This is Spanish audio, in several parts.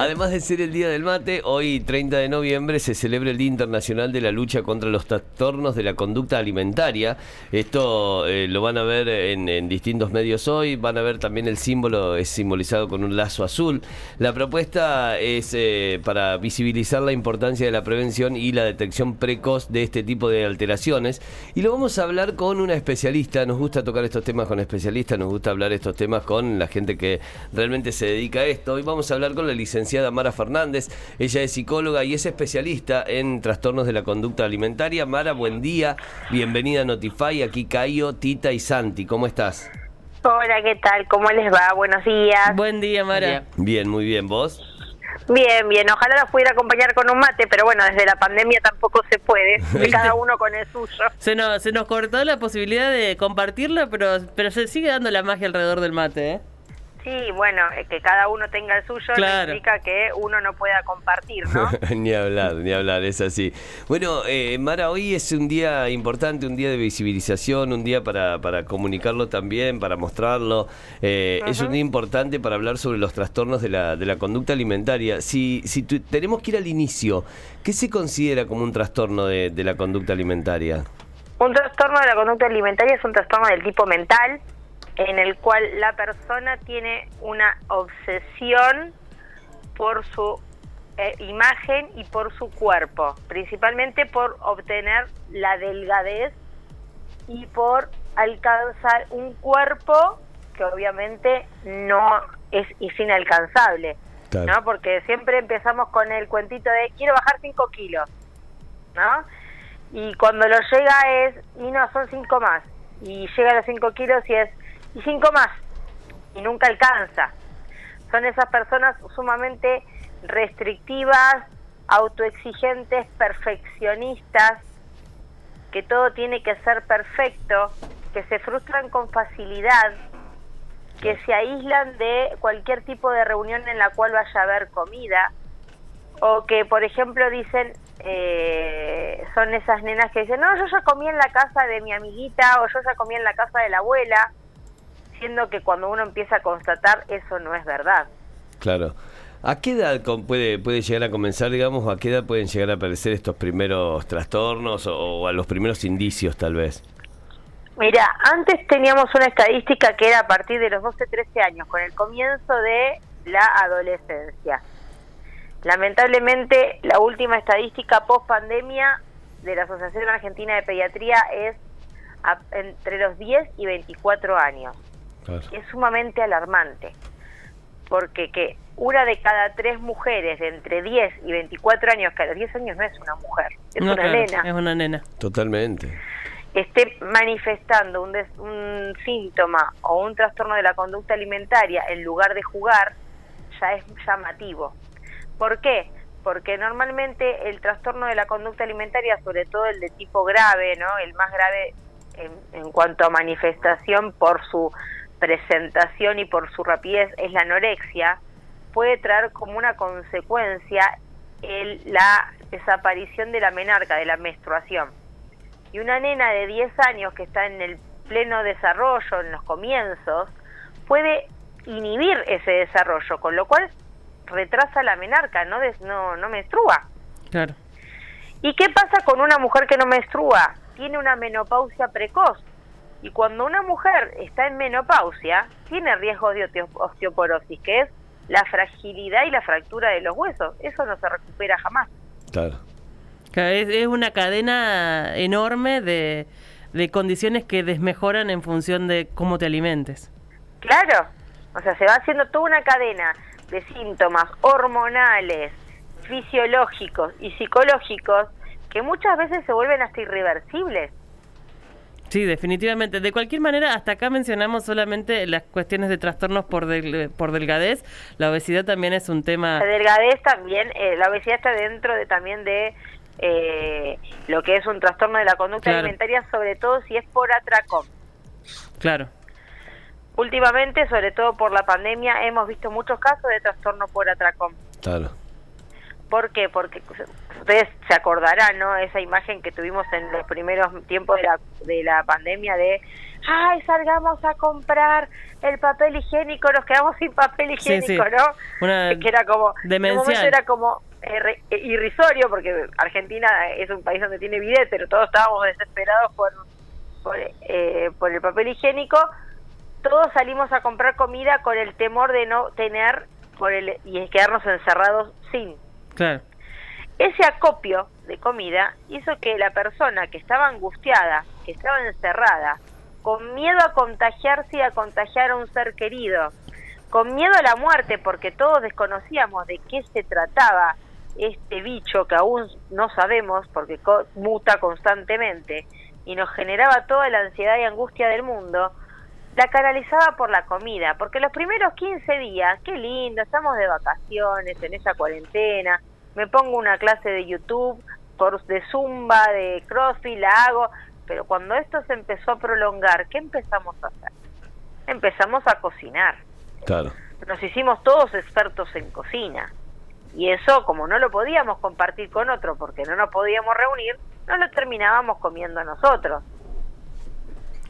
Además de ser el Día del Mate, hoy 30 de noviembre se celebra el Día Internacional de la Lucha contra los trastornos de la conducta alimentaria. Esto eh, lo van a ver en, distintos medios hoy, van a ver también el símbolo, es simbolizado con un lazo azul. La propuesta es eh, para visibilizar la importancia de la prevención y la detección precoz de este tipo de alteraciones. Y lo vamos a hablar con una especialista, nos gusta tocar estos temas con especialistas, nos gusta hablar estos temas con la gente que realmente se dedica a esto. Hoy vamos a hablar con la licenciada licenciada Mara Fernández. Ella es psicóloga y es especialista en trastornos de la conducta alimentaria. Mara, buen día. Bienvenida a Notify. Aquí Caio, Tita y Santi. ¿Cómo estás? Hola, ¿qué tal? ¿Cómo les va? Buenos días. Buen día, Mara. Bien, muy bien. ¿Vos? Bien, bien. Ojalá los pudiera acompañar con un mate, pero bueno, desde la pandemia tampoco se puede. Cada uno con el suyo. Se nos, se nos cortó la posibilidad de compartirlo, pero, pero se sigue dando la magia alrededor del mate, ¿eh? Sí, bueno, eh, que cada uno tenga el suyo no significa que uno no pueda compartir, ¿no? ni hablar, ni hablar, es así. Bueno, eh, Mara, hoy es un día importante, un día de visibilización, un día para, para comunicarlo también, para mostrarlo. Eh, es un día importante para hablar sobre los trastornos de la, de la conducta alimentaria. Si, si tenemos que ir al inicio, ¿qué se considera como un trastorno de, de la conducta alimentaria? Un trastorno de la conducta alimentaria es un trastorno del tipo mental en el cual la persona tiene una obsesión por su eh, imagen y por su cuerpo, principalmente por obtener la delgadez y por alcanzar un cuerpo que obviamente no es, es inalcanzable, ¿no? Porque siempre empezamos con el cuentito de quiero bajar 5 kilos, ¿no? Y cuando lo llega es, y no, son 5 más, y llega a los 5 kilos y es, y cinco más, y nunca alcanza. Son esas personas sumamente restrictivas, autoexigentes, perfeccionistas, que todo tiene que ser perfecto, que se frustran con facilidad, que se aíslan de cualquier tipo de reunión en la cual vaya a haber comida, o que, por ejemplo, dicen, eh, son esas nenas que dicen, no, yo ya comí en la casa de mi amiguita, o yo ya comí en la casa de la abuela, siendo que cuando uno empieza a constatar eso no es verdad. Claro. ¿A qué edad puede, puede llegar a comenzar, digamos, o a qué edad pueden llegar a aparecer estos primeros trastornos o, a los primeros indicios, tal vez? Mira, antes teníamos una estadística que era a partir de los 12-13 años, con el comienzo de la adolescencia. Lamentablemente, la última estadística post pandemia de la Asociación Argentina de Pediatría es entre los 10 y 24 años es sumamente alarmante, porque que una de cada tres mujeres de entre 10 y 24 años, que a los 10 años no es una mujer, es una nena. Es una nena. Totalmente. Esté manifestando un, un síntoma o un trastorno de la conducta alimentaria en lugar de jugar, ya es llamativo. ¿Por qué? Porque normalmente el trastorno de la conducta alimentaria, sobre todo el de tipo grave, ¿no? el más grave en, en cuanto a manifestación por su presentación y por su rapidez es la anorexia, puede traer como una consecuencia el, la desaparición de la menarca, de la menstruación. Y una nena de 10 años que está en el pleno desarrollo, en los comienzos, puede inhibir ese desarrollo, con lo cual retrasa la menarca, no, no, no menstrua. Claro. ¿Y qué pasa con una mujer que no menstrua? Tiene una menopausia precoz. Y cuando una mujer está en menopausia, tiene riesgo de osteoporosis, que es la fragilidad y la fractura de los huesos. Eso no se recupera jamás. Claro. Es, una cadena enorme de, de condiciones que desmejoran en función de cómo te alimentes. Claro. O sea, se va haciendo toda una cadena de síntomas hormonales, fisiológicos y psicológicos que muchas veces se vuelven hasta irreversibles. Sí, definitivamente. De cualquier manera, hasta acá mencionamos solamente las cuestiones de trastornos por, por delgadez. La obesidad también es un tema. La delgadez también, eh, la obesidad está dentro de también de eh, lo que es un trastorno de la conducta alimentaria, sobre todo si es por atracón. Claro. Últimamente, sobre todo por la pandemia, hemos visto muchos casos de trastorno por atracón. Claro. ¿Por qué? Porque ustedes se acordarán, ¿no? Esa imagen que tuvimos en los primeros tiempos de la, de la pandemia de, ay, salgamos a comprar el papel higiénico, nos quedamos sin papel higiénico, ¿no? que era como, demencial. era como eh, eh, irrisorio, porque Argentina es un país donde tiene bidet, pero todos estábamos desesperados por, por, eh, por el papel higiénico. Todos salimos a comprar comida con el temor de no tener por el, y quedarnos encerrados sin. Claro. Ese acopio de comida hizo que la persona que estaba angustiada, que estaba encerrada, con miedo a contagiarse y a contagiar a un ser querido, con miedo a la muerte, porque todos desconocíamos de qué se trataba este bicho que aún no sabemos porque muta constantemente y nos generaba toda la ansiedad y angustia del mundo, la canalizaba por la comida, porque los primeros 15 días, qué lindo, estamos de vacaciones en esa cuarentena, me pongo una clase de YouTube por, de zumba, de crossfit, la hago, pero cuando esto se empezó a prolongar, ¿qué empezamos a hacer? Empezamos a cocinar. Claro. Nos hicimos todos expertos en cocina. Y eso, como no lo podíamos compartir con otro porque no nos podíamos reunir, no lo terminábamos comiendo nosotros.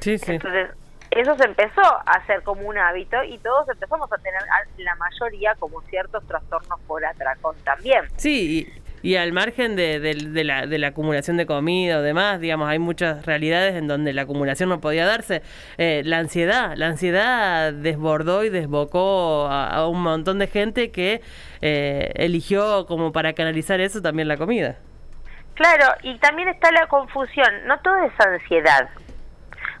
Sí, sí. Entonces, eso se empezó a hacer como un hábito y todos empezamos a tener, la mayoría, como ciertos trastornos por atracón también. Sí, y, al margen de, la, de la acumulación de comida o demás, digamos, hay muchas realidades en donde la acumulación no podía darse. Eh, la ansiedad, la ansiedad desbordó y desbocó a, un montón de gente que eh, eligió como para canalizar eso también la comida. Claro, y también está la confusión, no todo es ansiedad,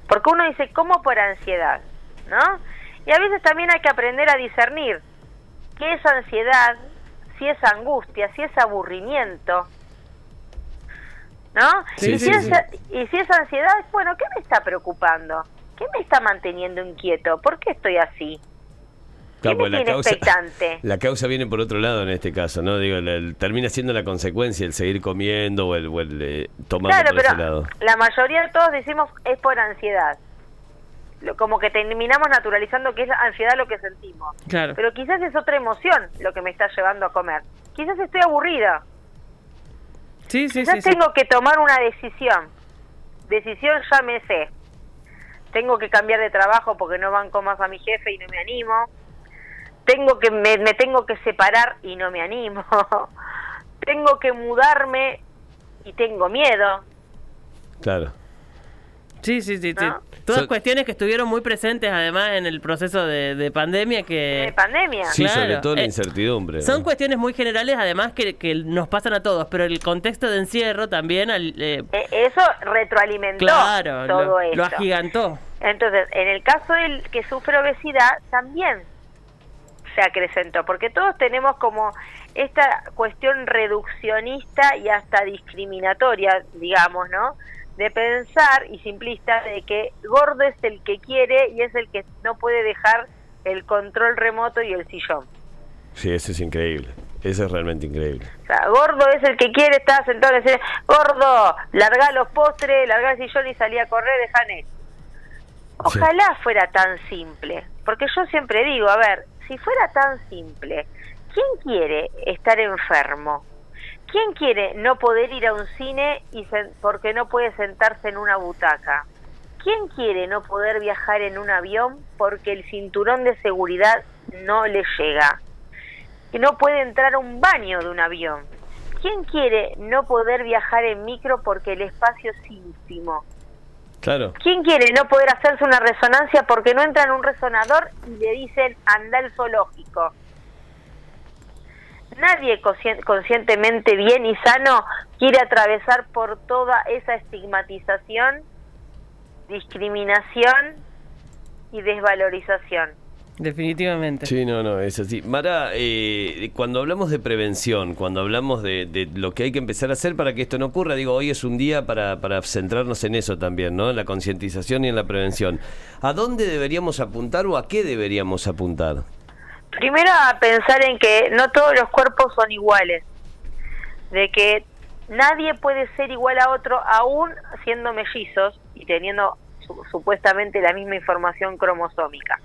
porque uno dice, ¿cómo por ansiedad? ¿No? Y a veces también hay que aprender a discernir qué es ansiedad, si es angustia, si es aburrimiento. ¿No? y, si es, y si es ansiedad, bueno, ¿qué me está preocupando? ¿Qué me está manteniendo inquieto? ¿Por qué estoy así? Pues la, causa, la causa viene por otro lado en este caso, ¿no? Digo, termina siendo la consecuencia el seguir comiendo o el, o eh, tomando por ese lado. La mayoría de todos decimos es por ansiedad. Como que terminamos naturalizando que es ansiedad lo que sentimos. Claro. Pero quizás es otra emoción lo que me está llevando a comer. Quizás estoy aburrida. Sí, sí, quizás tengo que tomar una decisión. Decisión ya me sé. Tengo que cambiar de trabajo porque no banco más a mi jefe y no me animo tengo que me, tengo que separar y no me animo. Tengo que mudarme y tengo miedo. Claro. Sí sí sí, sí. todas cuestiones que estuvieron muy presentes además en el proceso de, pandemia que de pandemia. Sí sobre todo la eh, incertidumbre son cuestiones muy generales además que, que, nos pasan a todos pero el contexto de encierro también al, eh, e, eso retroalimentó claro, todo lo, eso lo agigantó. Entonces en el caso del que sufre obesidad también se acrecentó, porque todos tenemos como esta cuestión reduccionista y hasta discriminatoria, digamos, ¿no? De pensar y simplista de que gordo es el que quiere y es el que no puede dejar el control remoto y el sillón. Sí, eso es increíble. Eso es realmente increíble. O sea, gordo es el que quiere estar sentado en el gordo, larga los postres, larga el sillón y salía a correr, de Ojalá fuera tan simple, porque yo siempre digo, a ver, si fuera tan simple, ¿quién quiere estar enfermo? ¿Quién quiere no poder ir a un cine y porque no puede sentarse en una butaca? ¿Quién quiere no poder viajar en un avión porque el cinturón de seguridad no le llega? Que no puede entrar a un baño de un avión. ¿Quién quiere no poder viajar en micro porque el espacio es ¿Quién quiere no poder hacerse una resonancia porque no entra en un resonador y le dicen anda al zoológico? Nadie conscientemente bien y sano quiere atravesar por toda esa estigmatización, discriminación y desvalorización. Definitivamente. Sí, no, no, es así. Mara, eh, cuando hablamos de prevención, cuando hablamos de, lo que hay que empezar a hacer para que esto no ocurra, digo, hoy es un día para, para centrarnos en eso también, ¿no? En la concientización y en la prevención. ¿A dónde deberíamos apuntar o a qué deberíamos apuntar? Primero a pensar en que no todos los cuerpos son iguales, de que nadie puede ser igual a otro aún siendo mellizos y teniendo supuestamente la misma información cromosómica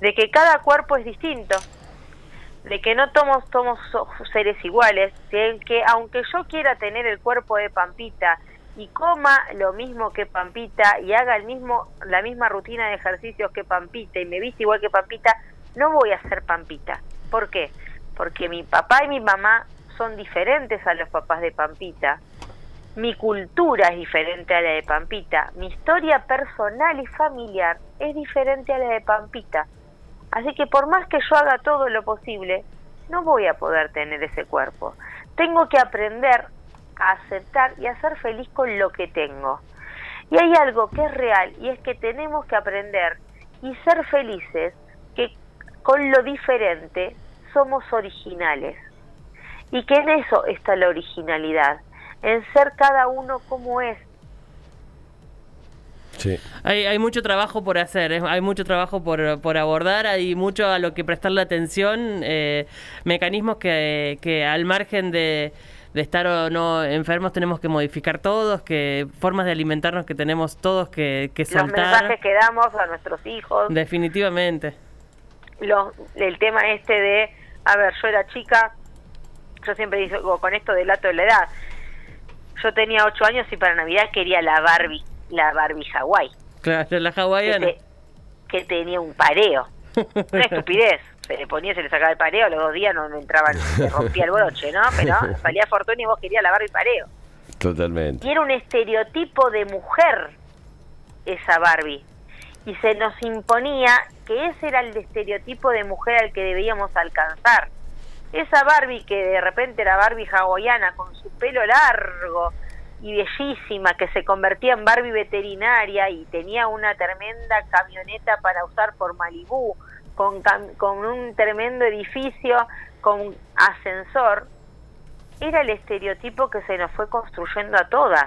de que cada cuerpo es distinto, de que no todos somos seres iguales, de que aunque yo quiera tener el cuerpo de Pampita y coma lo mismo que Pampita y haga el mismo la misma rutina de ejercicios que Pampita y me viste igual que Pampita, no voy a ser Pampita. ¿Por qué? Porque mi papá y mi mamá son diferentes a los papás de Pampita. Mi cultura es diferente a la de Pampita. Mi historia personal y familiar es diferente a la de Pampita. Así que por más que yo haga todo lo posible, no voy a poder tener ese cuerpo. Tengo que aprender a aceptar y a ser feliz con lo que tengo. Y hay algo que es real y es que tenemos que aprender y ser felices que con lo diferente somos originales. Y que en eso está la originalidad, en ser cada uno como es, hay, hay mucho trabajo por hacer, hay mucho trabajo por, por, abordar, hay mucho a lo que prestarle atención, eh, mecanismos que, que al margen de, de estar o no enfermos tenemos que modificar todos, que formas de alimentarnos que tenemos todos que, que soltar. Los mensajes que damos a nuestros hijos. Definitivamente. el tema este de, a ver, yo era chica, yo siempre digo con esto del dato de la edad, yo tenía ocho años y para Navidad quería la Barbie la Barbie Hawaii. Claro, la hawaiana. Que, tenía un pareo. Una estupidez. Se le ponía, se le sacaba el pareo, los dos días no, entraban, se rompía el broche, ¿no? Pero salía fortuna y vos querías la Barbie pareo. Totalmente. Y era un estereotipo de mujer esa Barbie. Y se nos imponía que ese era el estereotipo de mujer al que debíamos alcanzar. Esa Barbie que de repente era Barbie hawaiana con su pelo largo, y bellísima que se convertía en Barbie veterinaria y tenía una tremenda camioneta para usar por Malibú, con, con un tremendo edificio, con ascensor, era el estereotipo que se nos fue construyendo a todas,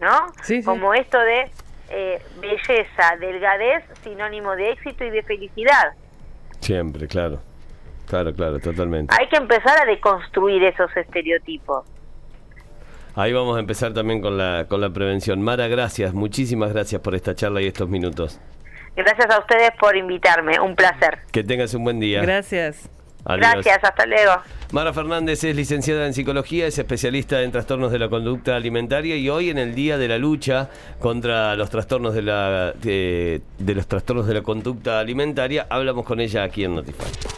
¿no? Como esto de eh, belleza, delgadez, sinónimo de éxito y de felicidad. Siempre, claro. Claro, claro, totalmente. Hay que empezar a deconstruir esos estereotipos. Ahí vamos a empezar también con la, con la prevención. Mara, gracias, muchísimas gracias por esta charla y estos minutos. Gracias a ustedes por invitarme, un placer. Que tengas un buen día. Gracias. Gracias, hasta luego. Mara Fernández es licenciada en psicología, es especialista en trastornos de la conducta alimentaria y hoy en el día de la lucha contra los trastornos de la de, los trastornos de la conducta alimentaria hablamos con ella aquí en Notify.